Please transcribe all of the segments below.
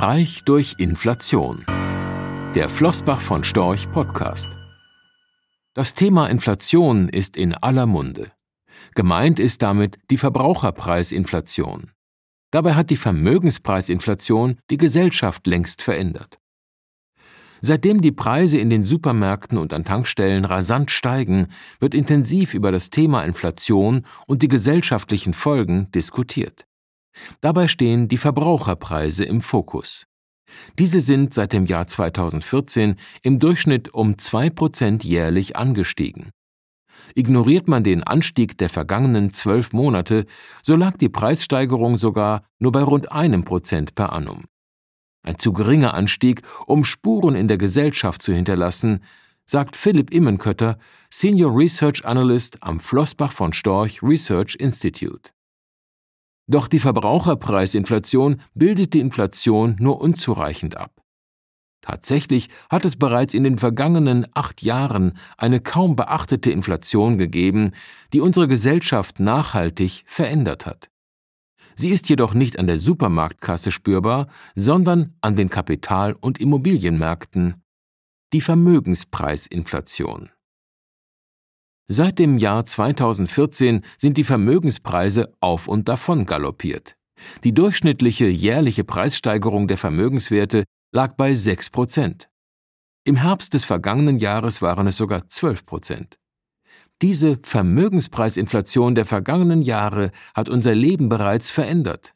Reich durch Inflation. Der Flossbach von Storch Podcast. Das Thema Inflation ist in aller Munde. Gemeint ist damit die Verbraucherpreisinflation. Dabei hat die Vermögenspreisinflation die Gesellschaft längst verändert. Seitdem die Preise in den Supermärkten und an Tankstellen rasant steigen, wird intensiv über das Thema Inflation und die gesellschaftlichen Folgen diskutiert. Dabei stehen die Verbraucherpreise im Fokus. Diese sind seit dem Jahr 2014 im Durchschnitt um zwei Prozent jährlich angestiegen. Ignoriert man den Anstieg der vergangenen zwölf Monate, so lag die Preissteigerung sogar nur bei rund einem Prozent per annum ein zu geringer Anstieg, um Spuren in der Gesellschaft zu hinterlassen, sagt Philipp Immenkötter, Senior Research Analyst am Flossbach von Storch Research Institute. Doch die Verbraucherpreisinflation bildet die Inflation nur unzureichend ab. Tatsächlich hat es bereits in den vergangenen acht Jahren eine kaum beachtete Inflation gegeben, die unsere Gesellschaft nachhaltig verändert hat. Sie ist jedoch nicht an der Supermarktkasse spürbar, sondern an den Kapital- und Immobilienmärkten. Die Vermögenspreisinflation. Seit dem Jahr 2014 sind die Vermögenspreise auf und davon galoppiert. Die durchschnittliche jährliche Preissteigerung der Vermögenswerte lag bei 6 Prozent. Im Herbst des vergangenen Jahres waren es sogar 12 Prozent. Diese Vermögenspreisinflation der vergangenen Jahre hat unser Leben bereits verändert.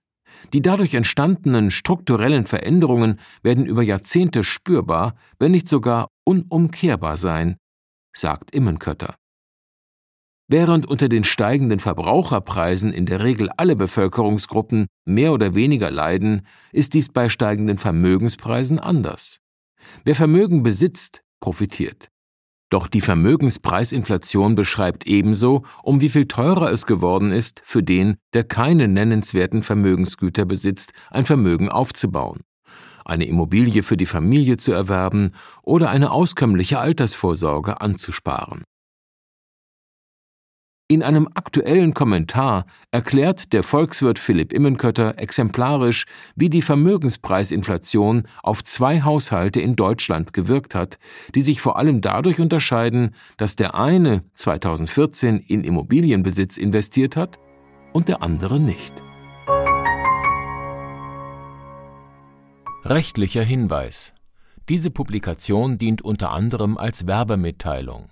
Die dadurch entstandenen strukturellen Veränderungen werden über Jahrzehnte spürbar, wenn nicht sogar unumkehrbar sein, sagt Immenkötter. Während unter den steigenden Verbraucherpreisen in der Regel alle Bevölkerungsgruppen mehr oder weniger leiden, ist dies bei steigenden Vermögenspreisen anders. Wer Vermögen besitzt, profitiert. Doch die Vermögenspreisinflation beschreibt ebenso, um wie viel teurer es geworden ist, für den, der keine nennenswerten Vermögensgüter besitzt, ein Vermögen aufzubauen, eine Immobilie für die Familie zu erwerben oder eine auskömmliche Altersvorsorge anzusparen. In einem aktuellen Kommentar erklärt der Volkswirt Philipp Immenkötter exemplarisch, wie die Vermögenspreisinflation auf zwei Haushalte in Deutschland gewirkt hat, die sich vor allem dadurch unterscheiden, dass der eine 2014 in Immobilienbesitz investiert hat und der andere nicht. Rechtlicher Hinweis. Diese Publikation dient unter anderem als Werbemitteilung.